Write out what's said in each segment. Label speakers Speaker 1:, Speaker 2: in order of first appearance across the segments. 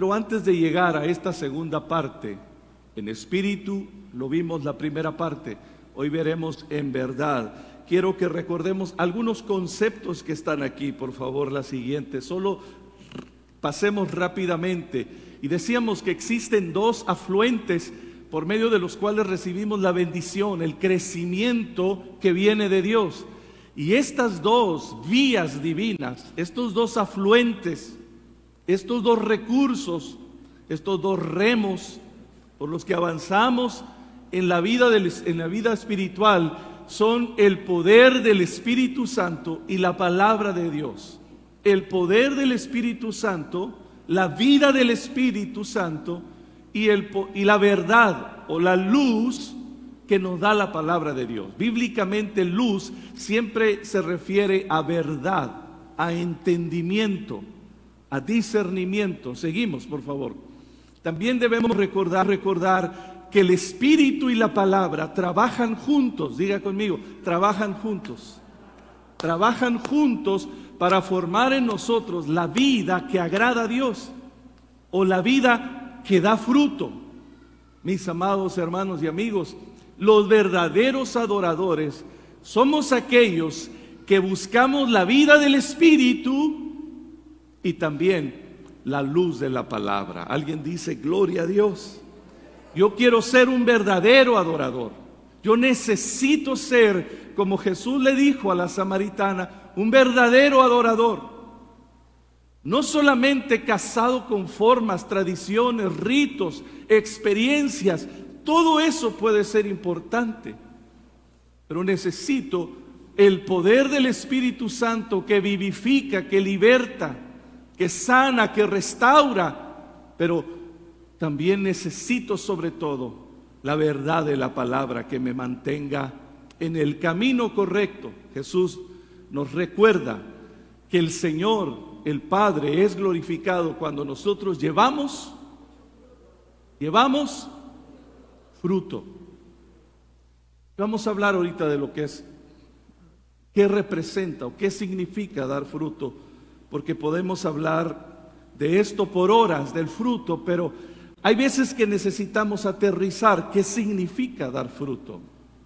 Speaker 1: Pero antes de llegar a esta segunda parte, en espíritu, lo vimos la primera parte, hoy veremos en verdad. Quiero que recordemos algunos conceptos que están aquí, por favor, la siguiente. Solo pasemos rápidamente. Y decíamos que existen dos afluentes por medio de los cuales recibimos la bendición, el crecimiento que viene de Dios. Y estas dos vías divinas, estos dos afluentes, estos dos recursos, estos dos remos por los que avanzamos en la vida, en la vida espiritual, son el poder del Espíritu Santo y la palabra de Dios. El poder del Espíritu Santo, la vida del Espíritu Santo y, el, y la verdad o la luz que nos da la palabra de Dios. Bíblicamente luz siempre se refiere a verdad, a entendimiento, a discernimiento. Seguimos, por favor. También debemos recordar, recordar que el Espíritu y la palabra trabajan juntos. Diga conmigo, trabajan juntos. Trabajan juntos para formar en nosotros la vida que agrada a Dios o la vida que da fruto. Mis amados hermanos y amigos, los verdaderos adoradores somos aquellos que buscamos la vida del Espíritu y también la luz de la palabra. Alguien dice, gloria a Dios. Yo quiero ser un verdadero adorador. Yo necesito ser, como Jesús le dijo a la samaritana, un verdadero adorador. No solamente casado con formas, tradiciones, ritos, experiencias, todo eso puede ser importante, pero necesito el poder del Espíritu Santo que vivifica, que liberta, que sana, que restaura, pero también necesito sobre todo la verdad de la palabra que me mantenga en el camino correcto. Jesús nos recuerda que el Señor, el Padre, es glorificado cuando nosotros llevamos, llevamos fruto. Vamos a hablar ahorita de lo que es, qué representa o qué significa dar fruto, porque podemos hablar de esto por horas, del fruto, pero hay veces que necesitamos aterrizar qué significa dar fruto.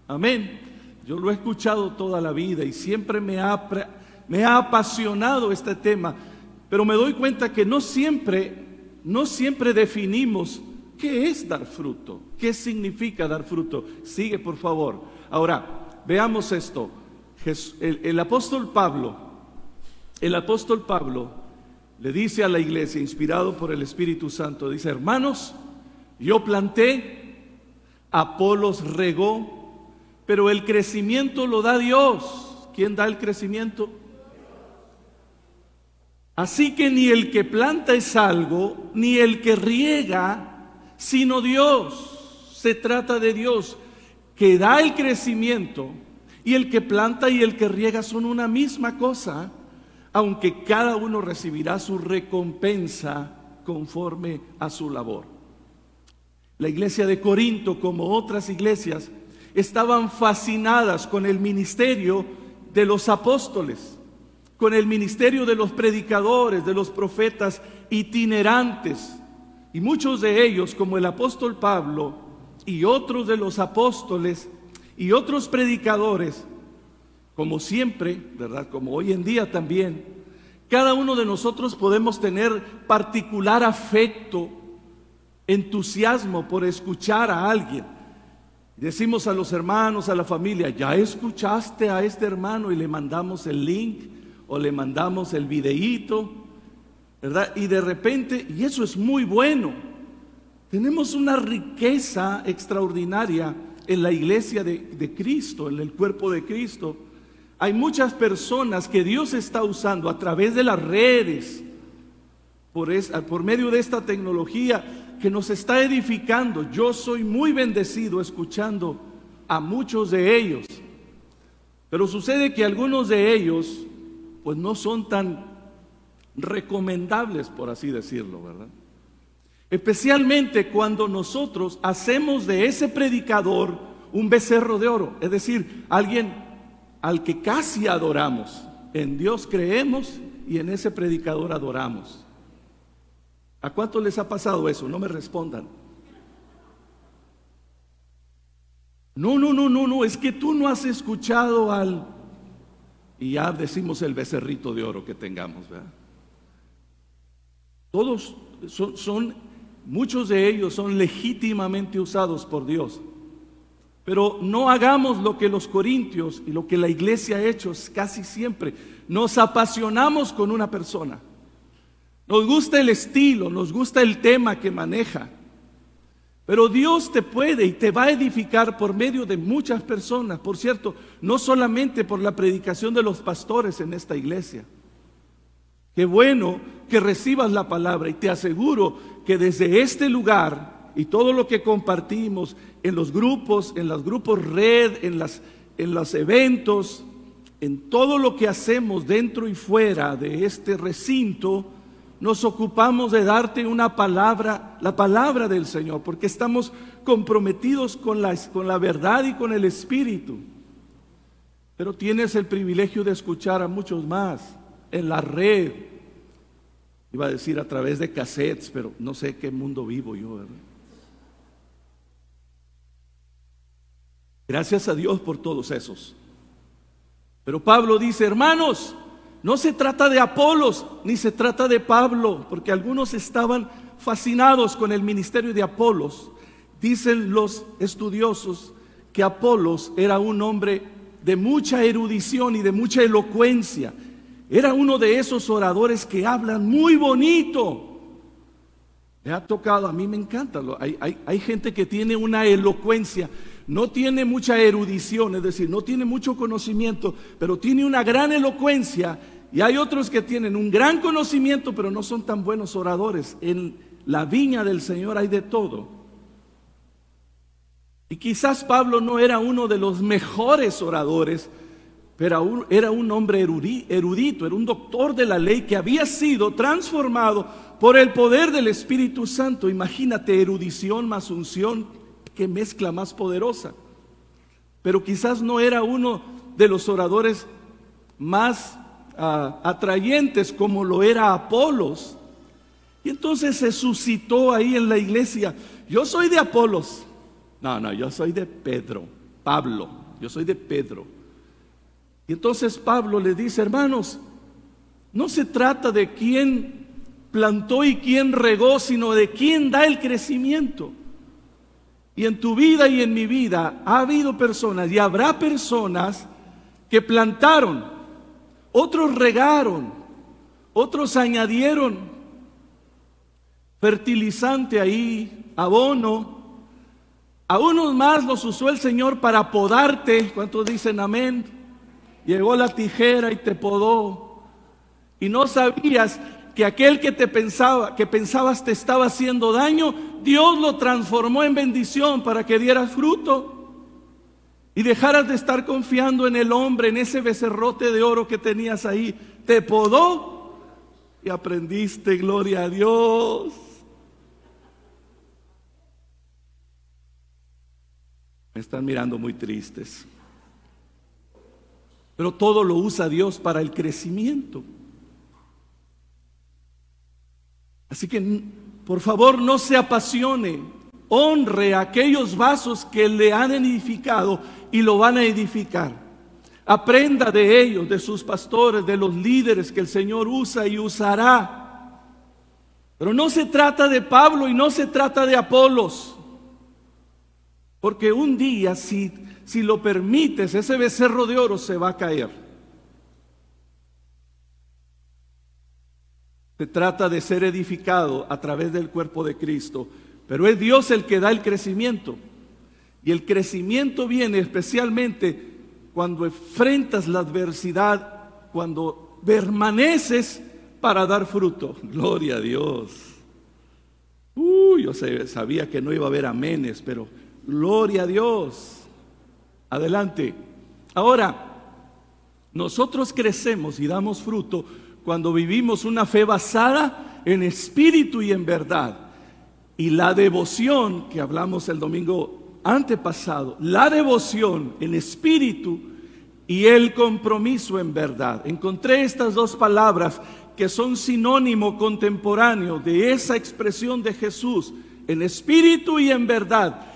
Speaker 1: Amén. Yo lo he escuchado toda la vida y siempre me ha, me ha apasionado este tema, pero me doy cuenta que no siempre, no siempre definimos ¿Qué es dar fruto? ¿Qué significa dar fruto? Sigue, por favor. Ahora, veamos esto. El, apóstol Pablo, el apóstol Pablo le dice a la iglesia, inspirado por el Espíritu Santo, dice, hermanos, yo planté, Apolos regó, pero el crecimiento lo da Dios. ¿Quién da el crecimiento? Así que ni el que planta es algo, ni el que riega sino Dios. Se trata de Dios que da el crecimiento y el que planta y el que riega son una misma cosa, aunque cada uno recibirá su recompensa conforme a su labor. La iglesia de Corinto, como otras iglesias, estaban fascinadas con el ministerio de los apóstoles, con el ministerio de los predicadores, de los profetas itinerantes, y muchos de ellos, como el apóstol Pablo y otros de los apóstoles y otros predicadores, como siempre, ¿verdad? Como hoy en día también, cada uno de nosotros podemos tener particular afecto, entusiasmo por escuchar a alguien. Decimos a los hermanos, a la familia, ya escuchaste a este hermano y le mandamos el link o le mandamos el videíto y de repente, y eso es muy bueno, tenemos una riqueza extraordinaria en la iglesia de, Cristo, en el cuerpo de Cristo. Hay muchas personas que Dios está usando a través de las redes, por, medio de esta tecnología, que nos está edificando. Yo soy muy bendecido escuchando a muchos de ellos. Pero sucede que algunos de ellos, pues no son tan recomendables, por así decirlo, ¿verdad? Especialmente cuando nosotros hacemos de ese predicador un becerro de oro, es decir, alguien al que casi adoramos. En Dios creemos y en ese predicador adoramos. ¿A cuánto les ha pasado eso? No me respondan. No, no, no, no, no, es que tú no has escuchado al... Y ya decimos el becerrito de oro que tengamos, ¿verdad? Todos son, muchos de ellos son legítimamente usados por Dios. Pero no hagamos lo que los corintios y lo que la iglesia ha hecho casi siempre. Nos apasionamos con una persona. Nos gusta el estilo, nos gusta el tema que maneja. Pero Dios te puede y te va a edificar por medio de muchas personas. Por cierto, no solamente por la predicación de los pastores en esta iglesia. Qué bueno que recibas la palabra y te aseguro que desde este lugar y todo lo que compartimos en los grupos, en los grupos red, en, las, en los eventos, en todo lo que hacemos dentro y fuera de este recinto, nos ocupamos de darte una palabra, la palabra del Señor, porque estamos comprometidos con la, con la verdad y con el Espíritu. Pero tienes el privilegio de escuchar a muchos más en la red. Iba a decir a través de cassettes, pero no sé qué mundo vivo yo, ¿verdad? Gracias a Dios por todos esos. Pero Pablo dice, hermanos, no se trata de Apolos, ni se trata de Pablo, porque algunos estaban fascinados con el ministerio de Apolos. Dicen los estudiosos que Apolos era un hombre de mucha erudición y de mucha elocuencia. Era uno de esos oradores que hablan muy bonito. Me ha tocado, a mí me encanta. Hay, hay gente que tiene una elocuencia no tiene mucha erudición, es decir, no tiene mucho conocimiento, pero tiene una gran elocuencia y hay otros que tienen un gran conocimiento, pero no son tan buenos oradores. En la viña del Señor hay de todo. Y quizás Pablo no era uno de los mejores oradores, pero era un hombre erudito, era un doctor de la ley que había sido transformado por el poder del Espíritu Santo. Imagínate erudición más unción, qué mezcla más poderosa. Pero quizás no era uno de los oradores más atrayentes como lo era Apolos. Y entonces se suscitó ahí en la iglesia, yo soy de Apolos. No, no, yo soy de Pedro, Pablo, yo soy de Pedro. Y entonces Pablo le dice, hermanos, no se trata de quién plantó y quién regó, sino de quién da el crecimiento. Y en tu vida y en mi vida ha habido personas y habrá personas que plantaron, otros regaron, otros añadieron fertilizante ahí, abono. A unos más los usó el Señor para podarte. ¿Cuántos dicen amén? Llegó la tijera y te podó. Y no sabías que aquel que te pensaba, que pensabas te estaba haciendo daño, Dios lo transformó en bendición para que dieras fruto. Y dejaras de estar confiando en el hombre, en ese becerrote de oro que tenías ahí. Te podó y aprendiste, gloria a Dios. Me están mirando muy tristes. Pero todo lo usa Dios para el crecimiento. Así que, por favor, no se apasione. Honre aquellos vasos que le han edificado y lo van a edificar. Aprenda de ellos, de sus pastores, de los líderes que el Señor usa y usará. Pero no se trata de Pablo y no se trata de Apolos. Porque un día, si, si lo permites, ese becerro de oro se va a caer. Se trata de ser edificado a través del cuerpo de Cristo. Pero es Dios el que da el crecimiento. Y el crecimiento viene especialmente cuando enfrentas la adversidad, cuando permaneces para dar fruto. Gloria a Dios. Uy, yo sabía que no iba a haber amenes, pero gloria a Dios. Adelante. Ahora, nosotros crecemos y damos fruto cuando vivimos una fe basada en espíritu y en verdad. Y la devoción que hablamos el domingo antepasado, la devoción en espíritu y el compromiso en verdad. Encontré estas dos palabras que son sinónimo contemporáneo de esa expresión de Jesús en espíritu y en verdad,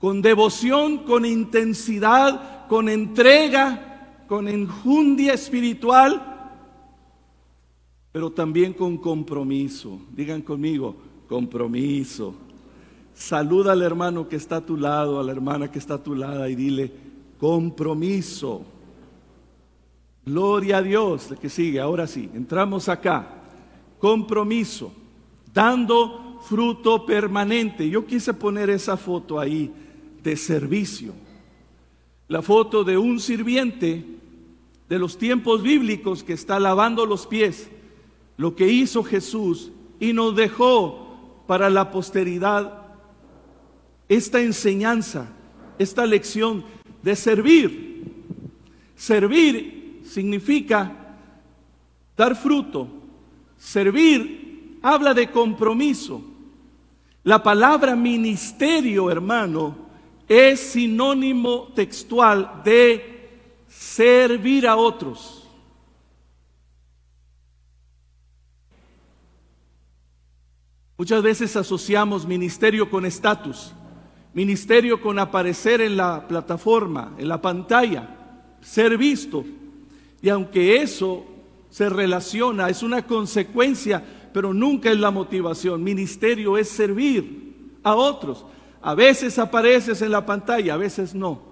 Speaker 1: con devoción, con intensidad, con entrega, con enjundia espiritual, pero también con compromiso. Digan conmigo, compromiso. Saluda al hermano que está a tu lado, a la hermana que está a tu lado y dile, compromiso. Gloria a Dios, que sigue, ahora sí, entramos acá. Compromiso, dando fruto permanente. Yo quise poner esa foto ahí de servicio. La foto de un sirviente de los tiempos bíblicos que está lavando los pies, lo que hizo Jesús y nos dejó para la posteridad esta enseñanza, esta lección de servir. Servir significa dar fruto. Servir habla de compromiso. La palabra ministerio, hermano, es sinónimo textual de servir a otros. Muchas veces asociamos ministerio con estatus, ministerio con aparecer en la plataforma, en la pantalla, ser visto. Y aunque eso se relaciona, es una consecuencia, pero nunca es la motivación. Ministerio es servir a otros. A veces apareces en la pantalla, a veces no.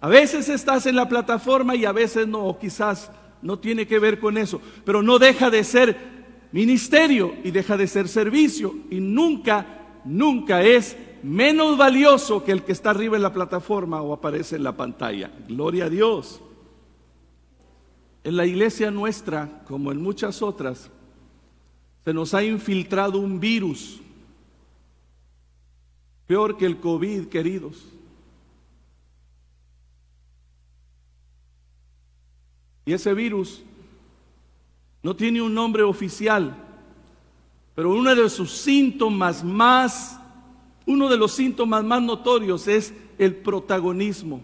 Speaker 1: A veces estás en la plataforma y a veces no, o quizás no tiene que ver con eso, pero no deja de ser ministerio y deja de ser servicio y nunca, nunca es menos valioso que el que está arriba en la plataforma o aparece en la pantalla. Gloria a Dios. En la iglesia nuestra, como en muchas otras, se nos ha infiltrado un virus, peor que el COVID, queridos. Y ese virus no tiene un nombre oficial, pero uno de sus síntomas más, uno de los síntomas más notorios es el protagonismo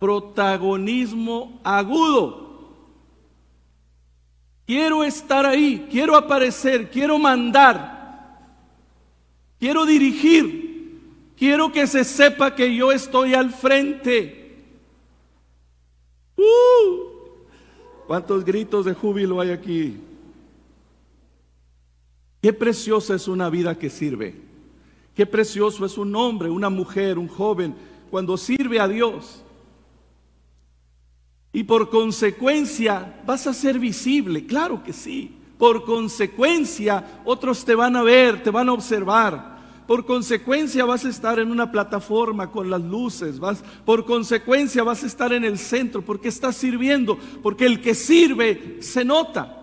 Speaker 1: protagonismo agudo. Quiero estar ahí, quiero aparecer, quiero mandar, quiero dirigir, quiero que se sepa que yo estoy al frente. ¡Uh! ¿Cuántos gritos de júbilo hay aquí? Qué preciosa es una vida que sirve. Qué precioso es un hombre, una mujer, un joven, cuando sirve a Dios. Y por consecuencia vas a ser visible, claro que sí. Por consecuencia otros te van a ver, te van a observar. Por consecuencia vas a estar en una plataforma con las luces, vas, por consecuencia vas a estar en el centro porque estás sirviendo, porque el que sirve se nota.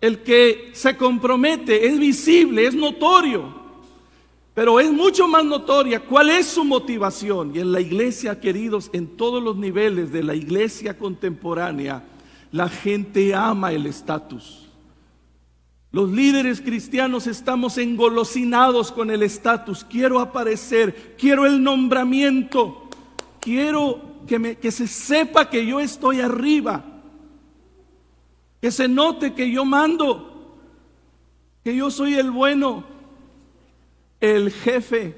Speaker 1: El que se compromete es visible, es notorio. Pero es mucho más notoria cuál es su motivación. Y en la iglesia, queridos, en todos los niveles de la iglesia contemporánea, la gente ama el estatus. Los líderes cristianos estamos engolosinados con el estatus. Quiero aparecer, quiero el nombramiento, quiero que, me, se sepa que yo estoy arriba, que se note que yo mando, que yo soy el bueno el jefe.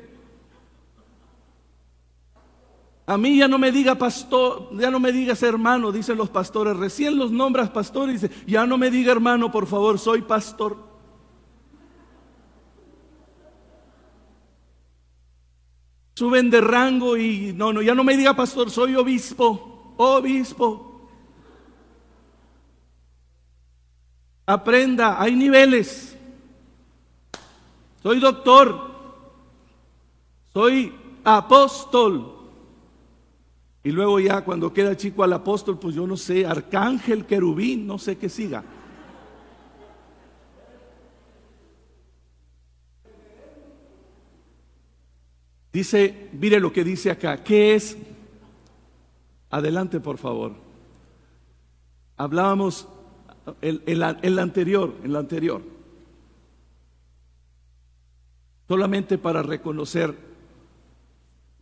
Speaker 1: A mí ya no me diga pastor, ya no me digas hermano, dicen los pastores. Recién los nombras pastores y dice, ya no me diga hermano, por favor, soy pastor. Suben de rango y no, no, ya no me diga pastor, soy obispo, obispo. Aprenda, hay niveles. Soy doctor, soy apóstol. Y luego ya cuando queda chico al apóstol, pues yo no sé, arcángel, querubín, no sé qué siga. Dice, mire lo que dice acá, ¿qué es? Adelante, por favor. Hablábamos en, el anterior, en la anterior. Solamente para reconocer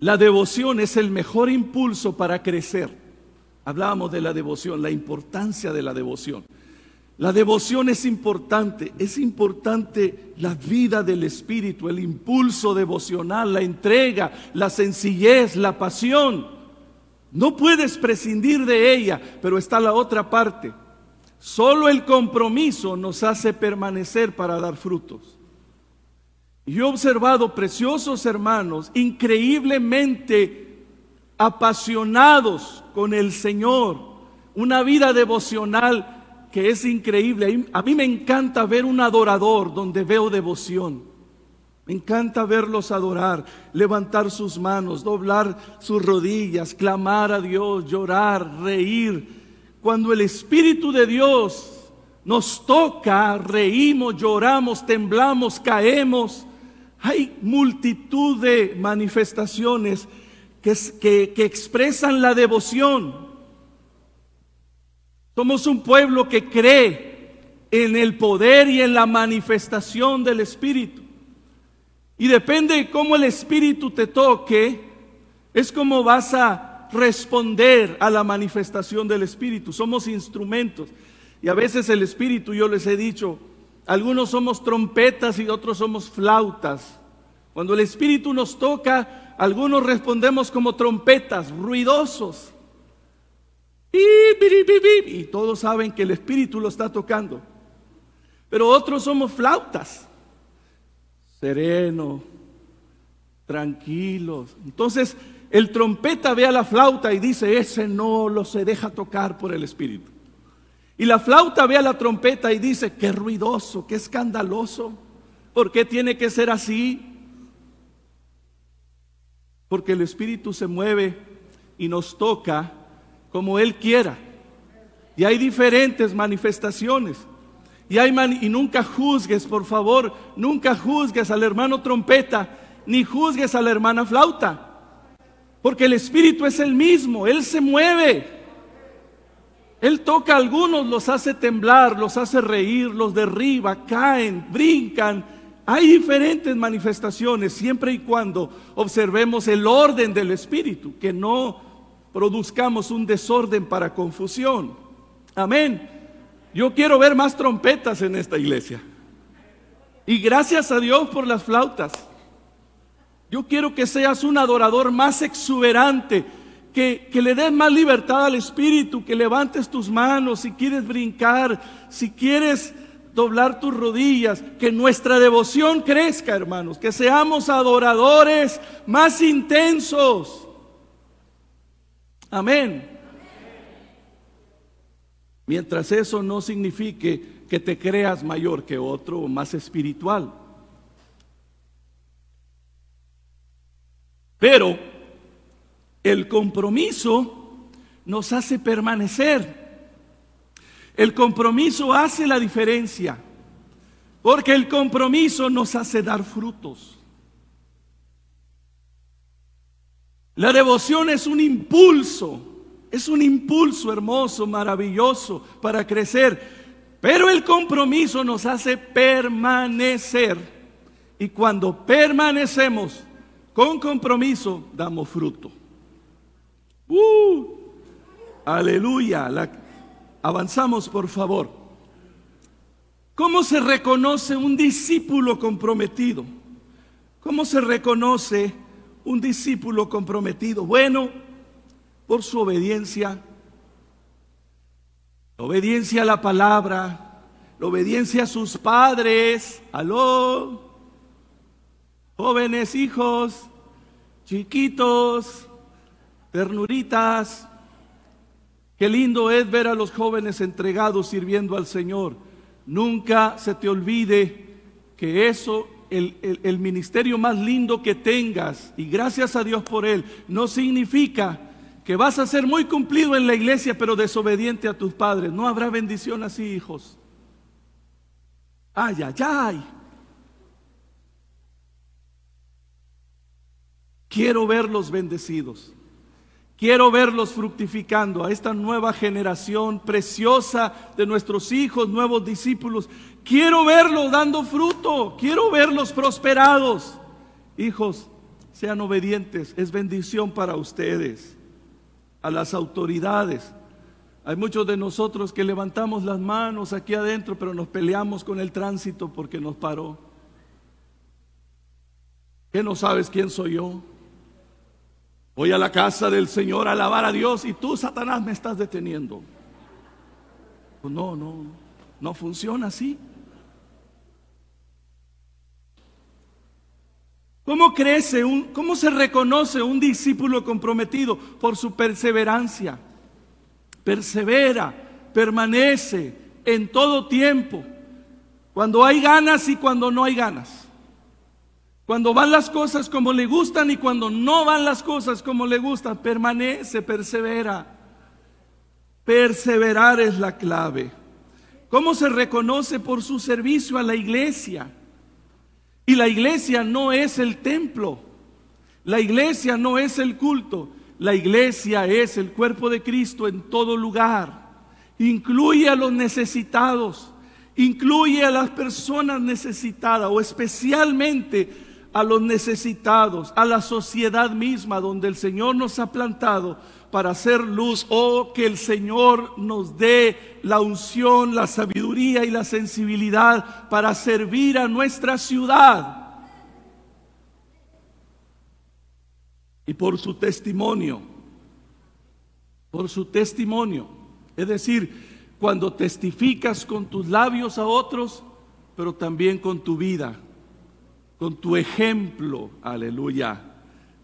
Speaker 1: la devoción es el mejor impulso para crecer. Hablábamos de la devoción, la importancia de la devoción. La devoción es importante, es importante la vida del Espíritu, el impulso devocional, la entrega, la sencillez, la pasión. No puedes prescindir de ella, pero está la otra parte. Solo el compromiso nos hace permanecer para dar frutos. Yo he observado preciosos hermanos, increíblemente apasionados con el Señor, una vida devocional que es increíble. A mí me encanta ver un adorador donde veo devoción. Me encanta verlos adorar, levantar sus manos, doblar sus rodillas, clamar a Dios, llorar, reír. Cuando el Espíritu de Dios nos toca, reímos, lloramos, temblamos, caemos. Hay multitud de manifestaciones que, que, expresan la devoción. Somos un pueblo que cree en el poder y en la manifestación del Espíritu. Y depende de cómo el Espíritu te toque, es como vas a responder a la manifestación del Espíritu. Somos instrumentos. Y a veces el Espíritu, yo les he dicho, algunos somos trompetas y otros somos flautas. Cuando el Espíritu nos toca, algunos respondemos como trompetas, ruidosos. Y todos saben que el Espíritu lo está tocando. Pero otros somos flautas. Sereno, tranquilos. Entonces el trompeta ve a la flauta y dice, ese no lo se deja tocar por el Espíritu. Y la flauta ve a la trompeta y dice, qué ruidoso, qué escandaloso. ¿Por qué tiene que ser así? Porque el Espíritu se mueve y nos toca como Él quiera. Y hay diferentes manifestaciones. Y, hay y nunca juzgues, por favor, nunca juzgues al hermano trompeta, ni juzgues a la hermana flauta. Porque el Espíritu es el mismo, Él se mueve. Él toca a algunos, los hace temblar, los hace reír, los derriba, caen, brincan. Hay diferentes manifestaciones siempre y cuando observemos el orden del Espíritu, que no produzcamos un desorden para confusión. Amén. Yo quiero ver más trompetas en esta iglesia. Y gracias a Dios por las flautas. Yo quiero que seas un adorador más exuberante, que, le des más libertad al Espíritu, que levantes tus manos si quieres brincar, si quieres doblar tus rodillas, que nuestra devoción crezca, hermanos, que seamos adoradores más intensos. Amén. Mientras eso no signifique que te creas mayor que otro o más espiritual. Pero el compromiso nos hace permanecer. El compromiso hace la diferencia. Porque el compromiso nos hace dar frutos. La devoción es un impulso, es un impulso hermoso, maravilloso para crecer, pero el compromiso nos hace permanecer. Y cuando permanecemos con compromiso, damos fruto. ¡Uh! Aleluya. avanzamos, por favor. ¿Cómo se reconoce un discípulo comprometido? ¿Cómo se reconoce un discípulo comprometido. Bueno, por su obediencia, obediencia a la palabra, la obediencia a sus padres. Aló, jóvenes hijos, chiquitos, ternuritas. Qué lindo es ver a los jóvenes entregados sirviendo al Señor. Nunca se te olvide que eso el, ministerio más lindo que tengas, y gracias a Dios por él, no significa que vas a ser muy cumplido en la iglesia, pero desobediente a tus padres. No habrá bendición así, hijos. Ay, ay, ay. Quiero verlos bendecidos. Quiero verlos fructificando a esta nueva generación preciosa de nuestros hijos, nuevos discípulos. Quiero verlos dando fruto. Quiero verlos prosperados. Hijos, sean obedientes. Es bendición para ustedes. A las autoridades. Hay muchos de nosotros que levantamos las manos aquí adentro, pero nos peleamos con el tránsito porque nos paró. ¿Qué no sabes quién soy yo? Voy a la casa del Señor a alabar a Dios y tú, Satanás, me estás deteniendo. No, no, no funciona así. ¿Cómo crece un, cómo se reconoce un discípulo comprometido? Por su perseverancia. Persevera, permanece en todo tiempo. Cuando hay ganas y cuando no hay ganas. Cuando van las cosas como le gustan y cuando no van las cosas como le gustan, permanece, persevera. Perseverar es la clave. ¿Cómo se reconoce por su servicio a la iglesia? Y la iglesia no es el templo. La iglesia no es el culto. La iglesia es el cuerpo de Cristo en todo lugar. Incluye a los necesitados. Incluye a las personas necesitadas o especialmente a los necesitados, a la sociedad misma donde el Señor nos ha plantado para hacer luz. Oh, que el Señor nos dé la unción, la sabiduría y la sensibilidad para servir a nuestra ciudad. Y por su testimonio, por su testimonio. Es decir, cuando testificas con tus labios a otros, pero también con tu vida con tu ejemplo, aleluya,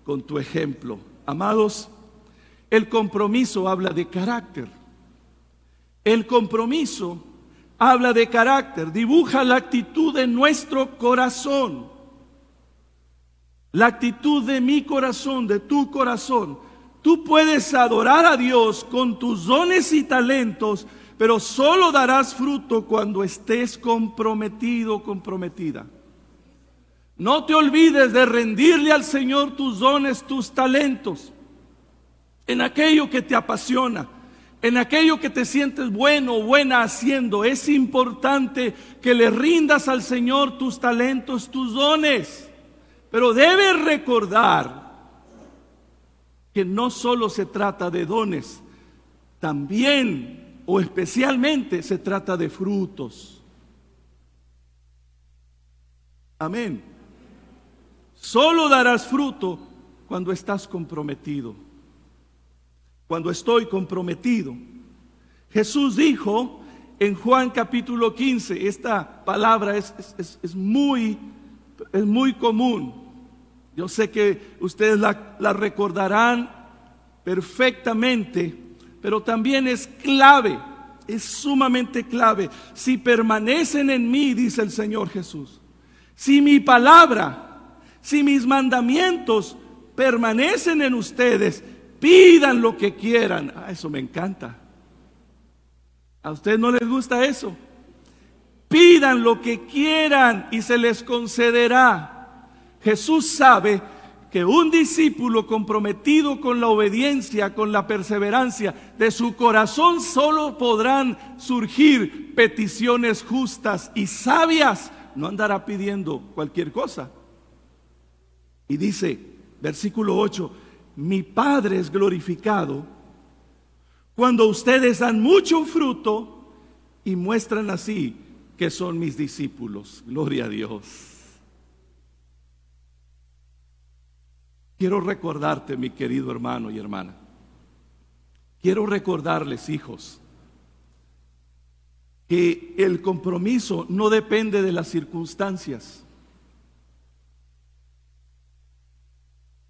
Speaker 1: con tu ejemplo. Amados, el compromiso habla de carácter. El compromiso habla de carácter, dibuja la actitud de nuestro corazón. La actitud de mi corazón, de tu corazón. Tú puedes adorar a Dios con tus dones y talentos, pero solo darás fruto cuando estés comprometido, comprometida. No te olvides de rendirle al Señor tus dones, tus talentos, en aquello que te apasiona, en aquello que te sientes bueno o buena haciendo. Es importante que le rindas al Señor tus talentos, tus dones. Pero debes recordar que no solo se trata de dones, también o especialmente se trata de frutos. Amén. Solo darás fruto cuando estás comprometido. Cuando estoy comprometido. Jesús dijo en Juan capítulo 15, esta palabra es, muy, es muy común. Yo sé que ustedes la, la recordarán perfectamente, pero también es clave, es sumamente clave. Si permanecen en mí, dice el Señor Jesús, si mi palabra si mis mandamientos permanecen en ustedes, pidan lo que quieran. Ah, eso me encanta. ¿A ustedes no les gusta eso? Pidan lo que quieran y se les concederá. Jesús sabe que un discípulo comprometido con la obediencia, con la perseverancia, de su corazón solo podrán surgir peticiones justas y sabias. No andará pidiendo cualquier cosa. Y dice, versículo 8, mi Padre es glorificado cuando ustedes dan mucho fruto y muestran así que son mis discípulos. Gloria a Dios. Quiero recordarte, mi querido hermano y hermana. Quiero recordarles, hijos, que el compromiso no depende de las circunstancias.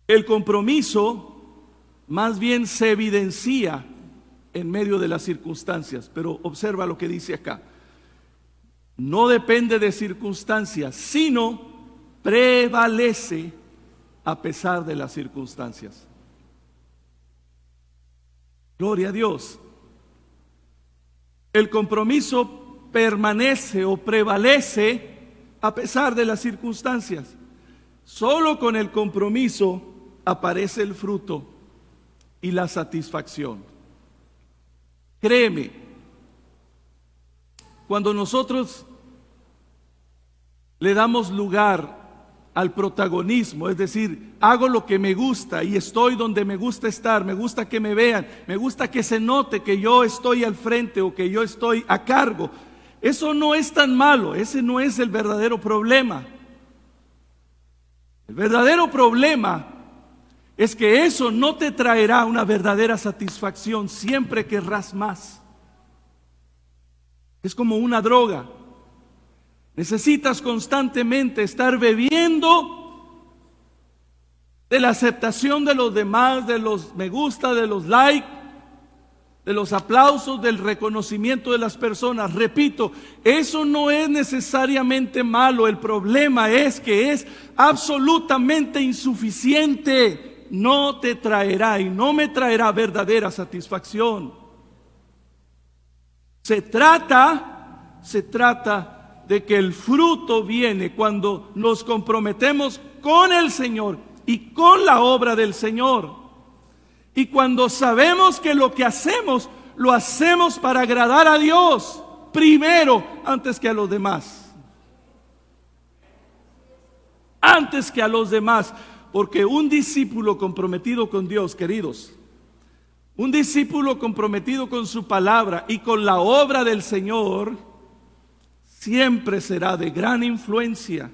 Speaker 1: El compromiso más bien se evidencia en medio de las circunstancias, pero observa lo que dice acá. No depende de circunstancias, sino prevalece a pesar de las circunstancias. Gloria a Dios. El compromiso permanece o prevalece a pesar de las circunstancias. Solo con el compromiso aparece el fruto y la satisfacción. Créeme, cuando nosotros le damos lugar al protagonismo, es decir, hago lo que me gusta y estoy donde me gusta estar, me gusta que me vean, me gusta que se note que yo estoy al frente o que yo estoy a cargo. Eso no es tan malo, ese no es el verdadero problema. El verdadero problema es que eso no te traerá una verdadera satisfacción, siempre querrás más. Es como una droga. Necesitas constantemente estar bebiendo de la aceptación de los demás, de los me gusta, de los likes, de los aplausos, del reconocimiento de las personas. Repito, eso no es necesariamente malo, el problema es que es absolutamente insuficiente. No te traerá y no me traerá verdadera satisfacción. Se trata, se trata de que el fruto viene cuando nos comprometemos con el Señor y con la obra del Señor. Y cuando sabemos que lo que hacemos lo hacemos para agradar a Dios primero antes que a los demás. Antes que a los demás. Porque un discípulo comprometido con Dios, queridos, un discípulo comprometido con su palabra y con la obra del Señor, siempre será de gran influencia,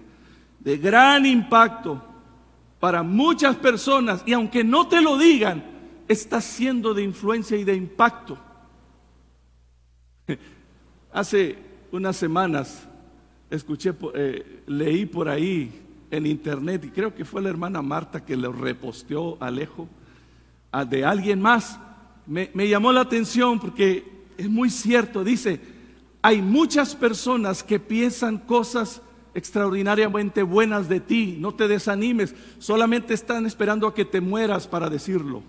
Speaker 1: de gran impacto para muchas personas y aunque no te lo digan, está siendo de influencia y de impacto. Hace unas semanas escuché, eh, leí por ahí en internet y creo que fue la hermana Marta que lo reposteó Alejo de alguien más. Me llamó la atención porque es muy cierto, dice, hay muchas personas que piensan cosas extraordinariamente buenas de ti. No te desanimes, solamente están esperando a que te mueras para decirlo.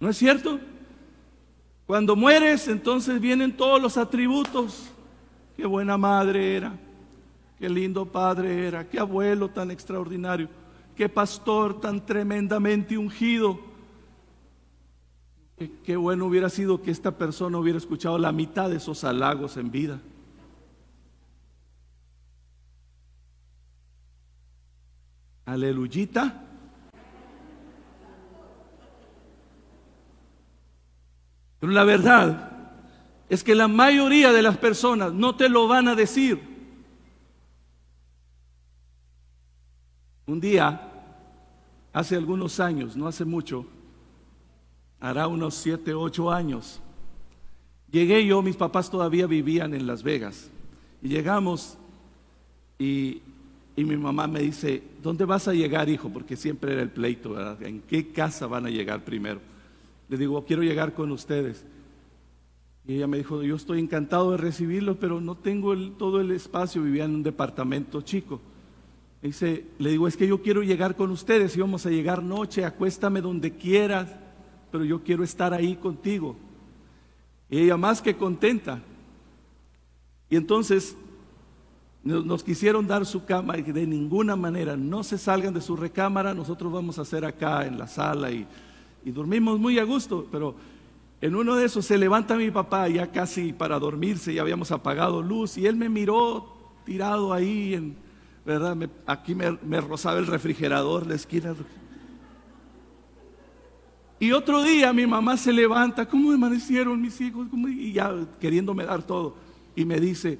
Speaker 1: ¿No es cierto? Cuando mueres, entonces vienen todos los atributos. Qué buena madre era, qué lindo padre era, qué abuelo tan extraordinario, qué pastor tan tremendamente ungido. Qué, bueno hubiera sido que esta persona hubiera escuchado la mitad de esos halagos en vida. Aleluyita. Pero la verdad es que la mayoría de las personas no te lo van a decir. Un día, hace algunos años, no hace mucho, hará unos siete, ocho años. Llegué yo, mis papás todavía vivían en Las Vegas. Y llegamos y, mi mamá me dice, ¿dónde vas a llegar, hijo? Porque siempre era el pleito, ¿verdad? ¿En qué casa van a llegar primero? Le digo, quiero llegar con ustedes. Y ella me dijo, yo estoy encantado de recibirlos, pero no tengo todo el espacio, vivía en un departamento chico. dice, le digo, es que yo quiero llegar con ustedes, y vamos a llegar noche, acuéstame donde quieras pero yo quiero estar ahí contigo. Y ella más que contenta. Y entonces nos quisieron dar su cama y de ninguna manera no se salgan de su recámara, nosotros vamos a hacer acá en la sala y, dormimos muy a gusto, pero en uno de esos se levanta mi papá ya casi para dormirse, ya habíamos apagado luz y él me miró tirado ahí, en, ¿verdad? aquí me, rozaba el refrigerador, la esquina y otro día mi mamá se levanta, ¿cómo amanecieron mis hijos? Y ya queriéndome dar todo. Y me dice,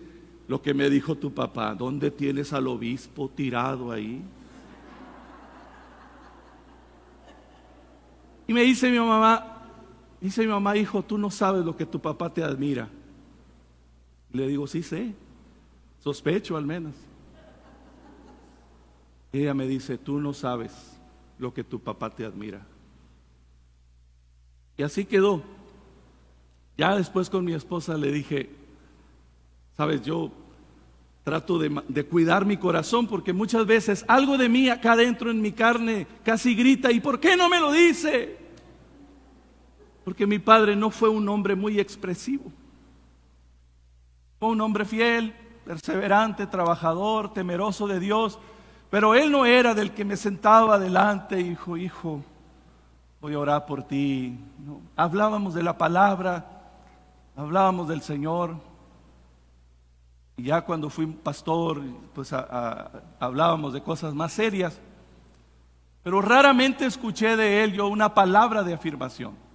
Speaker 1: lo que me dijo tu papá, ¿dónde tienes al obispo tirado ahí? Y me dice mi mamá, dice mi mamá, hijo, tú no sabes lo que tu papá te admira. Le digo, sí sé, sospecho al menos. ella me dice, tú no sabes lo que tu papá te admira. Y así quedó. Ya después con mi esposa le dije, sabes, yo trato de, cuidar mi corazón porque muchas veces algo de mí acá adentro en mi carne casi grita, ¿y por qué no me lo dice? Porque mi padre no fue un hombre muy expresivo. Fue un hombre fiel, perseverante, trabajador, temeroso de Dios, pero él no era del que me sentaba adelante, hijo, hijo, voy a orar por ti. Hablábamos de la palabra, hablábamos del Señor. Y ya cuando fui pastor, pues hablábamos de cosas más serias. Pero raramente escuché de él yo una palabra de afirmación.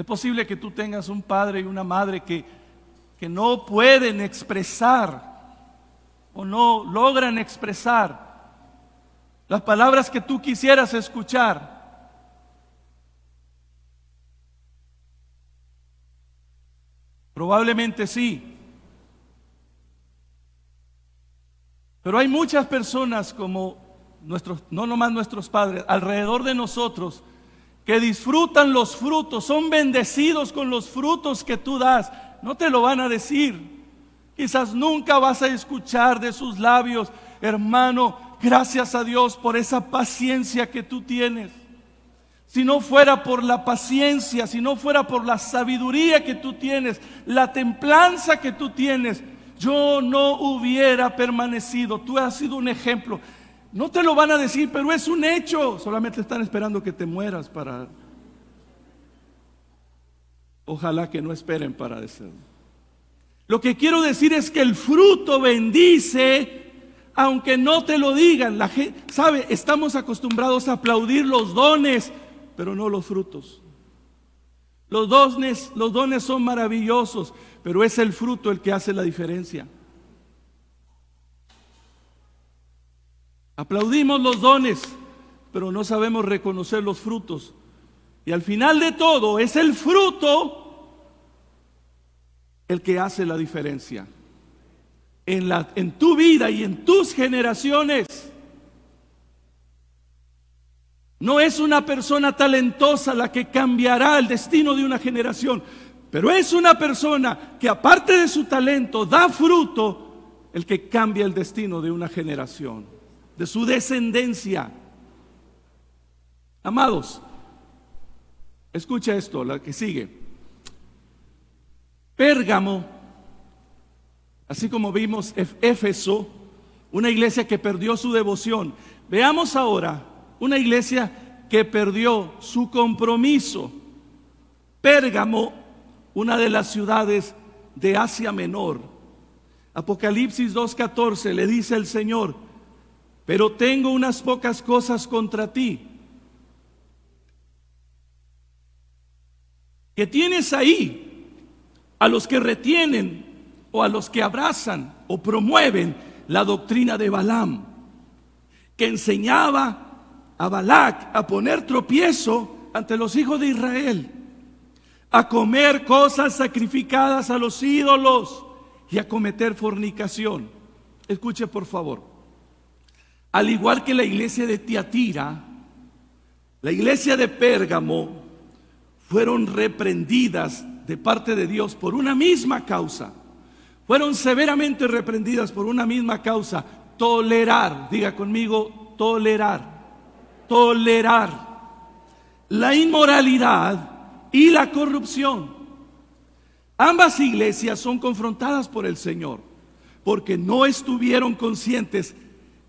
Speaker 1: Es posible que tú tengas un padre y una madre que, que no pueden expresar o no logran expresar las palabras que tú quisieras escuchar. Probablemente sí. Pero hay muchas personas como nuestros, no nomás nuestros padres, alrededor de nosotros, que disfrutan los frutos, son bendecidos con los frutos que tú das. No te lo van a decir. Quizás nunca vas a escuchar de sus labios, hermano, gracias a Dios por esa paciencia que tú tienes. Si no fuera por la paciencia, si no fuera por la sabiduría que tú tienes, la templanza que tú tienes, yo no hubiera permanecido. Tú has sido un ejemplo. No te lo van a decir, pero es un hecho. Solamente están esperando que te mueras para... Ojalá que no esperen para decirlo. Lo que quiero decir es que el fruto bendice aunque no te lo digan. La gente, sabe, estamos acostumbrados a aplaudir los dones, pero no los frutos. Los dones, los dones son maravillosos, pero es el fruto el que hace la diferencia. Aplaudimos los dones, pero no sabemos reconocer los frutos. Y al final de todo es el fruto el que hace la diferencia en, la, en tu vida y en tus generaciones. No es una persona talentosa la que cambiará el destino de una generación, pero es una persona que aparte de su talento da fruto el que cambia el destino de una generación, de su descendencia. Amados, escucha esto, la que sigue. Pérgamo, así como vimos Éfeso, una iglesia que perdió su devoción. Veamos ahora una iglesia que perdió su compromiso. Pérgamo, una de las ciudades de Asia Menor. Apocalipsis 2.14 le dice el Señor, pero tengo unas pocas cosas contra ti. Que tienes ahí a los que retienen o a los que abrazan o promueven la doctrina de Balaam, que enseñaba a Balac a poner tropiezo ante los hijos de Israel, a comer cosas sacrificadas a los ídolos y a cometer fornicación. Escuche por favor. Al igual que la iglesia de Tiatira, la iglesia de Pérgamo fueron reprendidas de parte de Dios por una misma causa. Fueron severamente reprendidas por una misma causa. Tolerar, diga conmigo, tolerar tolerar la inmoralidad y la corrupción. Ambas iglesias son confrontadas por el Señor porque no estuvieron conscientes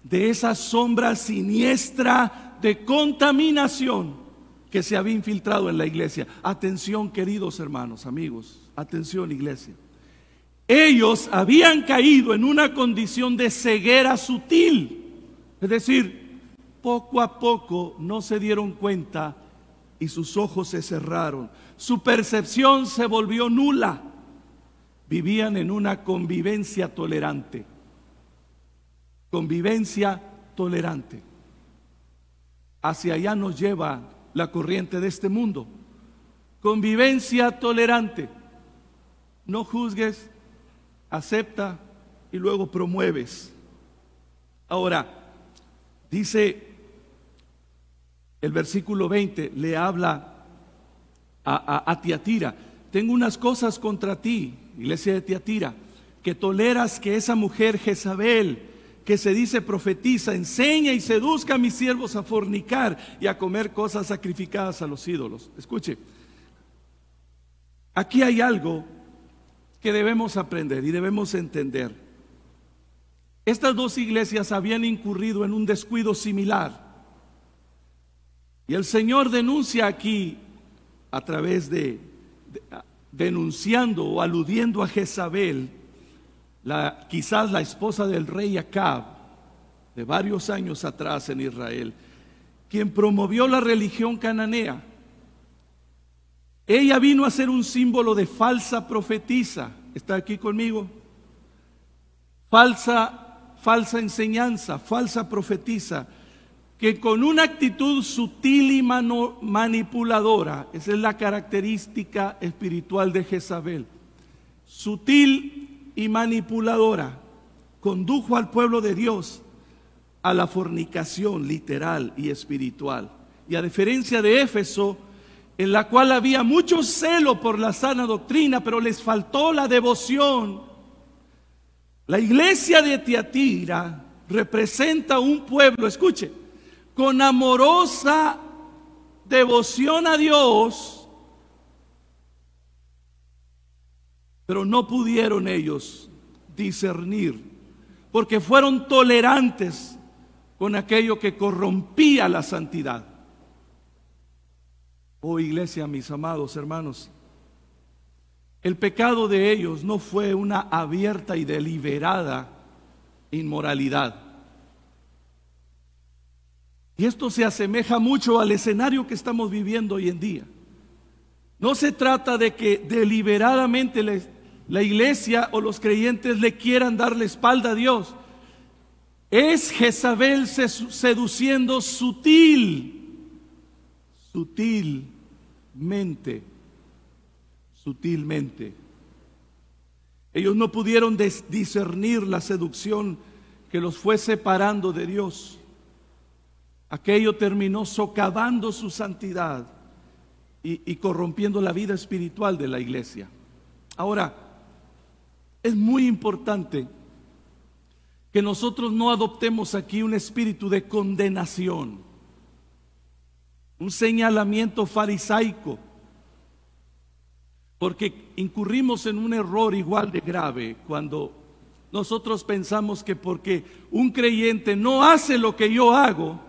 Speaker 1: de esa sombra siniestra de contaminación que se había infiltrado en la iglesia. Atención, queridos hermanos, amigos, atención, iglesia. Ellos habían caído en una condición de ceguera sutil, es decir, poco a poco no se dieron cuenta y sus ojos se cerraron. Su percepción se volvió nula. Vivían en una convivencia tolerante. Convivencia tolerante. Hacia allá nos lleva la corriente de este mundo. Convivencia tolerante. No juzgues, acepta y luego promueves. Ahora, dice el versículo 20 le habla a, Tiatira, tengo unas cosas contra ti, iglesia de Tiatira, que toleras que esa mujer Jezabel, que se dice profetiza, enseña y seduzca a mis siervos a fornicar y a comer cosas sacrificadas a los ídolos. Escuche, aquí hay algo que debemos aprender y debemos entender. Estas dos iglesias habían incurrido en un descuido similar. Y el Señor denuncia aquí a través de, denunciando o aludiendo a Jezabel, la, quizás la esposa del rey Acab, de varios años atrás en Israel, quien promovió la religión cananea. Ella vino a ser un símbolo de falsa profetisa. ¿Está aquí conmigo? Falsa, falsa enseñanza, falsa profetisa, que con una actitud sutil y manipuladora, esa es la característica espiritual de Jezabel, sutil y manipuladora, condujo al pueblo de Dios a la fornicación literal y espiritual. Y a diferencia de Éfeso, en la cual había mucho celo por la sana doctrina, pero les faltó la devoción. La iglesia de Tiatira representa un pueblo, escuche, con amorosa devoción a Dios, pero no pudieron ellos discernir, porque fueron tolerantes con aquello que corrompía la santidad. Oh iglesia, mis amados hermanos, el pecado de ellos no fue una abierta y deliberada inmoralidad. Y esto se asemeja mucho al escenario que estamos viviendo hoy en día. No se trata de que deliberadamente la iglesia o los creyentes le quieran dar la espalda a Dios. Es Jezabel seduciendo sutil, sutilmente, sutilmente. Ellos no pudieron discernir la seducción que los fue separando de Dios. Aquello terminó socavando su santidad y, y corrompiendo la vida espiritual de la iglesia. Ahora, es muy importante que nosotros no adoptemos aquí un espíritu de condenación, un señalamiento farisaico, porque incurrimos en un error igual de grave cuando nosotros pensamos que porque un creyente no hace lo que yo hago,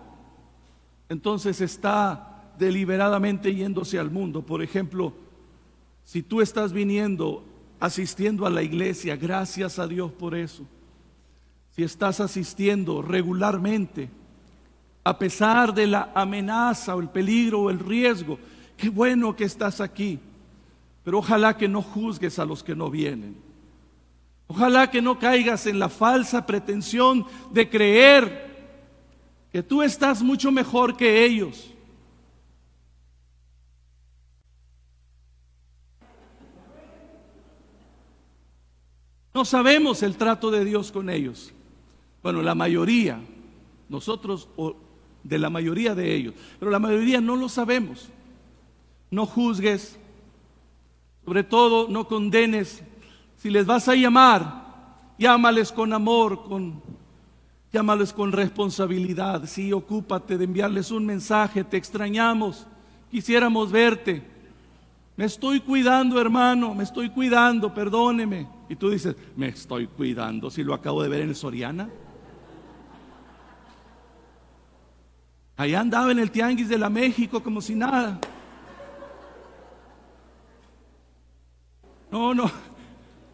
Speaker 1: entonces está deliberadamente yéndose al mundo. Por ejemplo, si tú estás viniendo, asistiendo a la iglesia, gracias a Dios por eso si estás asistiendo regularmente, a pesar de la amenaza o el peligro o el riesgo, qué bueno que estás aquí. Pero ojalá que no juzgues a los que no vienen. Ojalá que no caigas en la falsa pretensión de creer que tú estás mucho mejor que ellos. No sabemos el trato de Dios con ellos. Bueno, la mayoría, nosotros o de la mayoría de ellos, pero la mayoría no lo sabemos. No juzgues, sobre todo no condenes. Si les vas a llamar, llámales con amor, con, llámales con responsabilidad. Sí, ocúpate de enviarles un mensaje, te extrañamos, quisiéramos verte. Me estoy cuidando, hermano, me estoy cuidando, perdóneme. Y tú dices, me estoy cuidando, si lo acabo de ver en Soriana. Allá andaba en el tianguis de la México como si nada. No, no,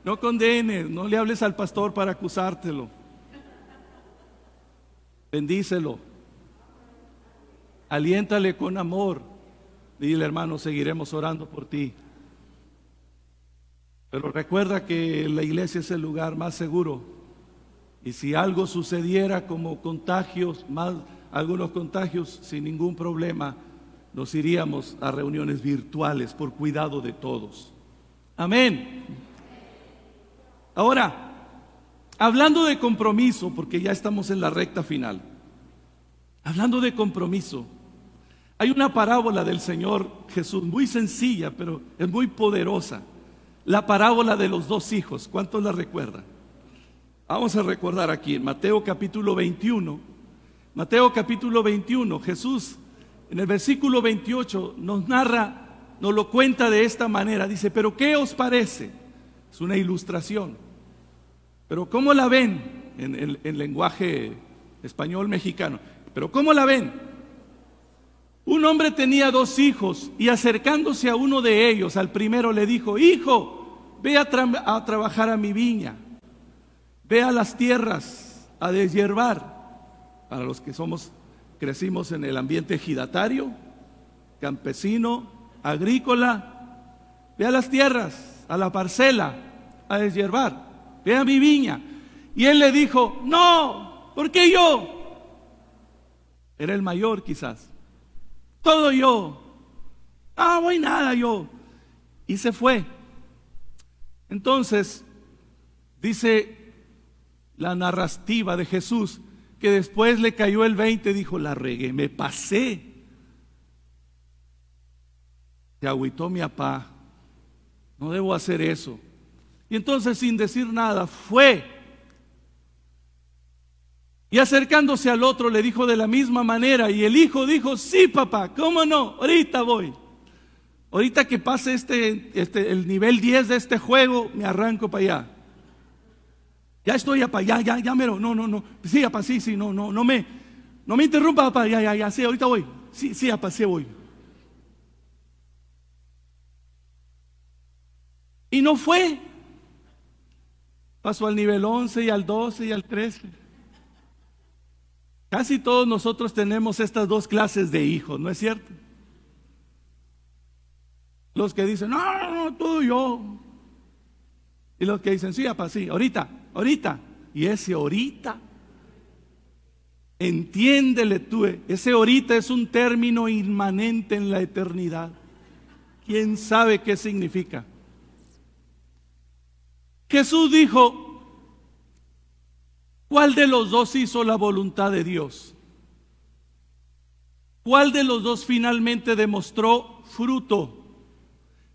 Speaker 1: no condenes, no le hables al pastor para acusártelo. Bendícelo. Aliéntale con amor. Dile, hermano, seguiremos orando por ti. Pero recuerda que la iglesia es el lugar más seguro. Y si algo sucediera como contagios más algunos contagios sin ningún problema, nos iríamos a reuniones virtuales por cuidado de todos. Amén. Ahora, hablando de compromiso, porque ya estamos en la recta final, hablando de compromiso, hay una parábola del Señor Jesús muy sencilla, pero es muy poderosa. La parábola de los dos hijos, ¿cuántos la recuerdan? Vamos a recordar aquí en Mateo capítulo 21, Mateo capítulo 21, Jesús en el versículo 28 nos narra, nos lo cuenta de esta manera. Dice, pero ¿qué os parece? Es una ilustración. Pero ¿cómo la ven en, el lenguaje español mexicano? Pero ¿cómo la ven? Un hombre tenía dos hijos y acercándose a uno de ellos, al primero le dijo, hijo, ve a, trabajar a mi viña, ve a las tierras a deshiervar. Para los que somos, crecimos en el ambiente ejidatario, campesino, agrícola, ve a las tierras, a la parcela, a deshiervar, ve a mi viña. Y él le dijo, no, ¿por qué yo? Era el mayor quizás. Todo yo. Ah, voy nada yo. Y se fue. Entonces, dice la narrativa de Jesús, que después le cayó el 20, dijo, la regué, me pasé. Se agüitó mi papá, no debo hacer eso. Y entonces sin decir nada, fue y acercándose al otro le dijo de la misma manera y el hijo dijo, sí papá, ¿cómo no? Ahorita voy. Ahorita que pase este, este, el nivel 10 de este juego, me arranco para allá. Ya estoy para allá, ya, ya mero, no, no, no. Sí, papá, sí, sí, no, no, no me, no me interrumpa, papá, ya, ya, ya, sí, ahorita voy. Sí, sí, papá, sí voy. Y no fue. Pasó al nivel 11 y al 12 y al 13. Casi todos nosotros tenemos estas dos clases de hijos, ¿no es cierto? Los que dicen, no, no, no, todo yo. Y los que dicen, sí, papá, sí, ahorita, ahorita. Y ese ahorita, entiéndele tú, ese ahorita es un término inmanente en la eternidad. ¿Quién sabe qué significa? Jesús dijo, ¿Cuál de los dos hizo la voluntad de Dios? ¿Cuál de los dos finalmente demostró fruto?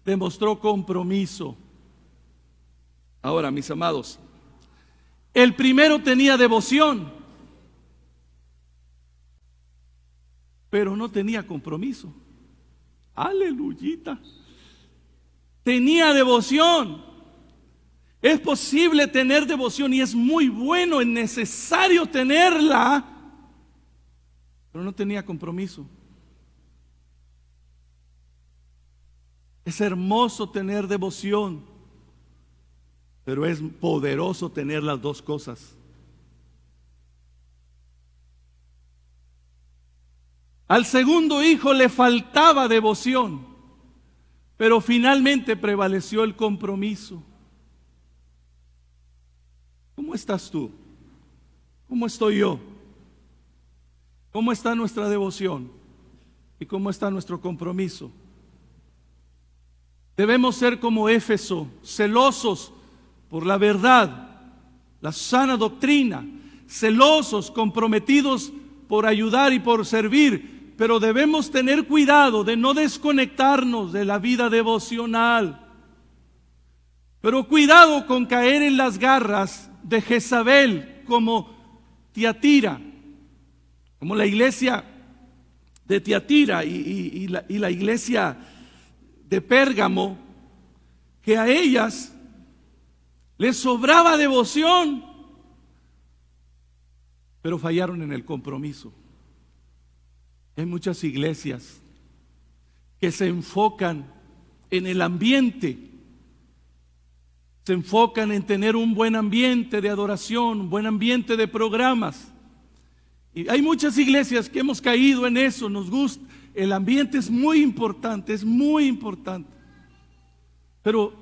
Speaker 1: Demostró compromiso. Ahora, mis amados, el primero tenía devoción, pero no tenía compromiso. Aleluyita. Tenía devoción, es posible tener devoción y es muy bueno, es necesario tenerla, pero no tenía compromiso. Es hermoso tener devoción, pero es poderoso tener las dos cosas. Al segundo hijo le faltaba devoción, pero finalmente prevaleció el compromiso. ¿Cómo estás tú? ¿Cómo estoy yo? ¿Cómo está nuestra devoción? ¿Y cómo está nuestro compromiso? Debemos ser como Éfeso, celosos por la verdad, la sana doctrina, celosos, comprometidos por ayudar y por servir, pero debemos tener cuidado de no desconectarnos de la vida devocional. Pero cuidado con caer en las garras de Jezabel como Tiatira, como la iglesia de Tiatira y, la, y la iglesia de Pérgamo, que a ellas les sobraba devoción, pero fallaron en el compromiso. Hay muchas iglesias que se enfocan en el ambiente se enfocan en tener un buen ambiente de adoración, un buen ambiente de programas. Y hay muchas iglesias que hemos caído en eso, nos gusta. El ambiente es muy importante, es muy importante. Pero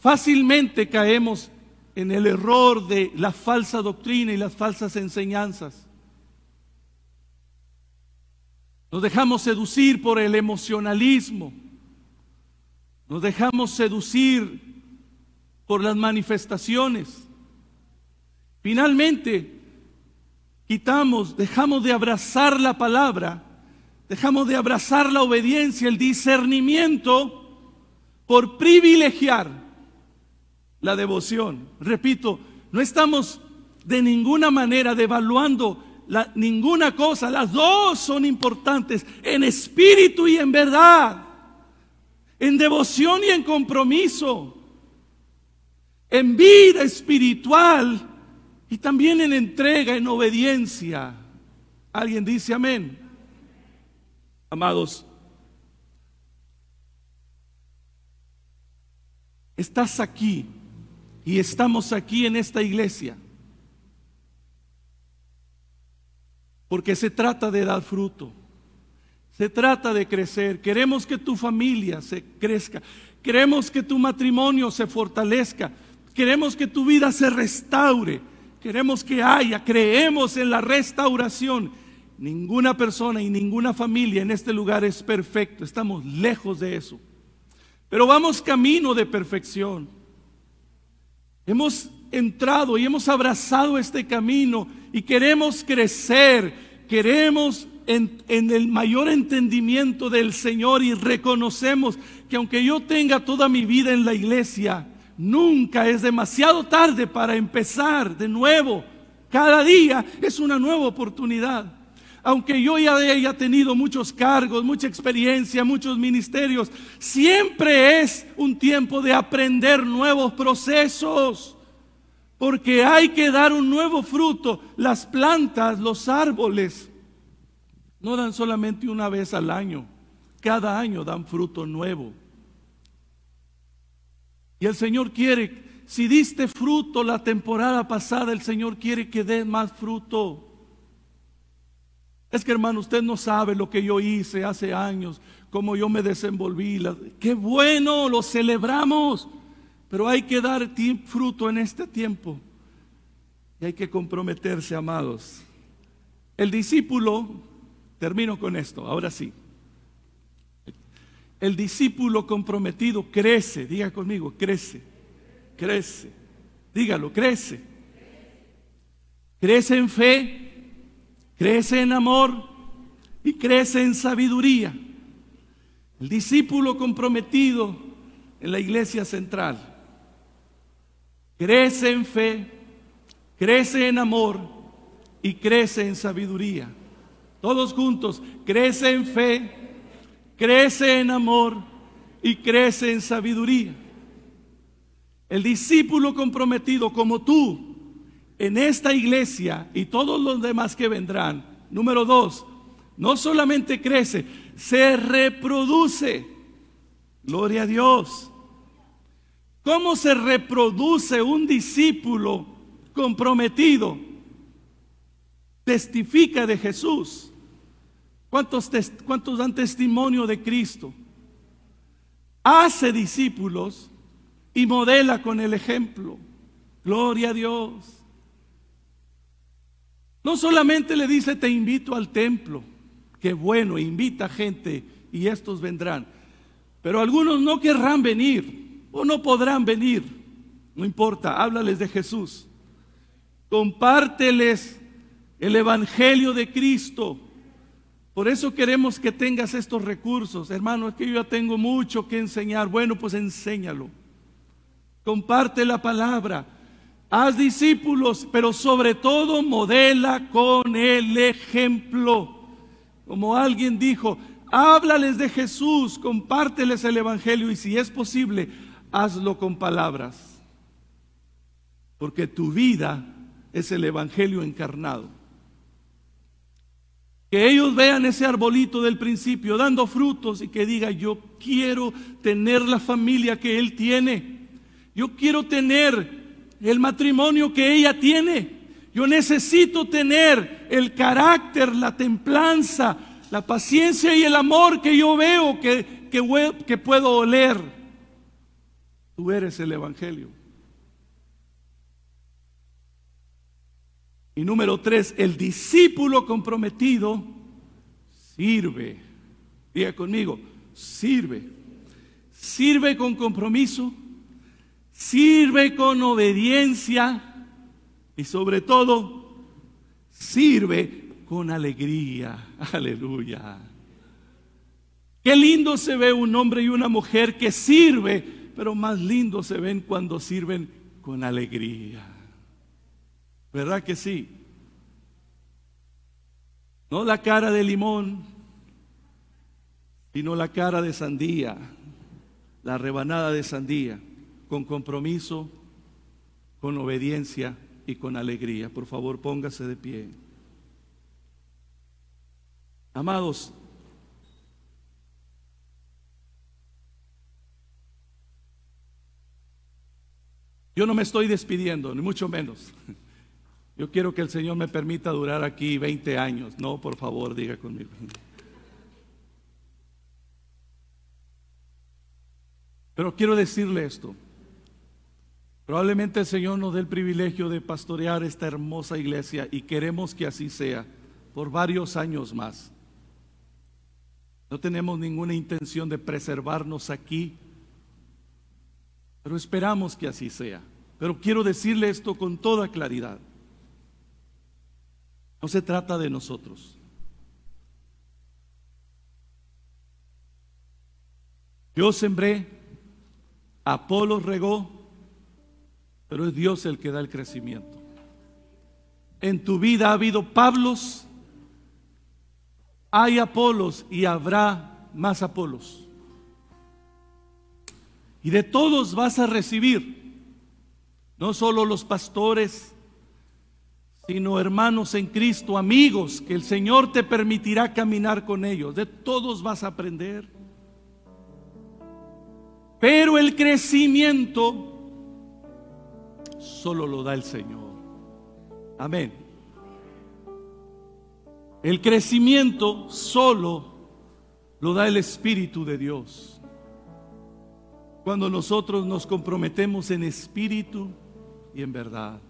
Speaker 1: fácilmente caemos en el error de la falsa doctrina y las falsas enseñanzas. Nos dejamos seducir por el emocionalismo. Nos dejamos seducir por las manifestaciones. Finalmente, quitamos, dejamos de abrazar la palabra, dejamos de abrazar la obediencia, el discernimiento, por privilegiar la devoción. Repito, no estamos de ninguna manera devaluando ninguna cosa, las dos son importantes, en espíritu y en verdad, en devoción y en compromiso en vida espiritual y también en entrega, en obediencia. ¿Alguien dice amén? Amados, estás aquí y estamos aquí en esta iglesia porque se trata de dar fruto. Se trata de crecer. Queremos que tu familia se crezca. Queremos que tu matrimonio se fortalezca. Queremos que tu vida se restaure. Queremos que haya. Creemos en la restauración. Ninguna persona y ninguna familia en este lugar es perfecto. Estamos lejos de eso. Pero vamos camino de perfección. Hemos entrado y hemos abrazado este camino y queremos crecer, queremos en, el mayor entendimiento del Señor y reconocemos que aunque yo tenga toda mi vida en la iglesia, nunca es demasiado tarde para empezar de nuevo. Cada día es una nueva oportunidad. Aunque yo ya haya tenido muchos cargos, mucha experiencia, muchos ministerios, siempre es un tiempo de aprender nuevos procesos. Porque hay que dar un nuevo fruto. Las plantas, los árboles, no dan solamente una vez al año, cada año dan fruto nuevo. Y el Señor quiere, si diste fruto la temporada pasada, el Señor quiere que des más fruto. Es que hermano, usted no sabe lo que yo hice hace años, cómo yo me desenvolví. Qué bueno, lo celebramos, pero hay que dar fruto en este tiempo. Y hay que comprometerse, amados. El discípulo Termino con esto, ahora sí. El discípulo comprometido crece, diga conmigo, crece, crece, dígalo, crece. Crece en fe, crece en amor y crece en sabiduría. El discípulo comprometido en la iglesia central crece en fe, crece en amor y crece en sabiduría. Todos juntos, crece en fe, crece en amor y crece en sabiduría. El discípulo comprometido como tú en esta iglesia y todos los demás que vendrán, número dos, no solamente crece, se reproduce. Gloria a Dios. ¿Cómo se reproduce un discípulo comprometido? Testifica de Jesús. ¿Cuántos, ¿Cuántos dan testimonio de Cristo? Hace discípulos y modela con el ejemplo. Gloria a Dios. No solamente le dice te invito al templo, que bueno, invita gente y estos vendrán. Pero algunos no querrán venir o no podrán venir. No importa, háblales de Jesús. Compárteles el Evangelio de Cristo. Por eso queremos que tengas estos recursos. Hermano, es que yo ya tengo mucho que enseñar. Bueno, pues enséñalo. Comparte la palabra. Haz discípulos, pero sobre todo modela con el ejemplo. Como alguien dijo, háblales de Jesús, compárteles el Evangelio y si es posible, hazlo con palabras. Porque tu vida es el Evangelio encarnado. Que ellos vean ese arbolito del principio dando frutos y que diga, yo quiero tener la familia que él tiene. Yo quiero tener el matrimonio que ella tiene. Yo necesito tener el carácter, la templanza, la paciencia y el amor que yo veo que, que, puedo oler. Tú eres el Evangelio. Y número tres, el discípulo comprometido sirve. Diga conmigo, sirve. Sirve con compromiso, sirve con obediencia y sobre todo sirve con alegría. Aleluya. Qué lindo se ve un hombre y una mujer que sirve, pero más lindo se ven cuando sirven con alegría. ¿Verdad que sí? No la cara de limón, sino la cara de sandía, la rebanada de sandía, con compromiso, con obediencia y con alegría. Por favor, póngase de pie. Amados, yo no me estoy despidiendo, ni mucho menos. Yo quiero que el Señor me permita durar aquí 20 años. No, por favor, diga conmigo. Pero quiero decirle esto. Probablemente el Señor nos dé el privilegio de pastorear esta hermosa iglesia y queremos que así sea por varios años más. No tenemos ninguna intención de preservarnos aquí, pero esperamos que así sea. Pero quiero decirle esto con toda claridad. No se trata de nosotros. Yo sembré, Apolo regó, pero es Dios el que da el crecimiento. En tu vida ha habido Pablos, hay Apolos y habrá más Apolos. Y de todos vas a recibir, no solo los pastores, sino hermanos en Cristo, amigos, que el Señor te permitirá caminar con ellos. De todos vas a aprender. Pero el crecimiento solo lo da el Señor. Amén. El crecimiento solo lo da el Espíritu de Dios. Cuando nosotros nos comprometemos en espíritu y en verdad.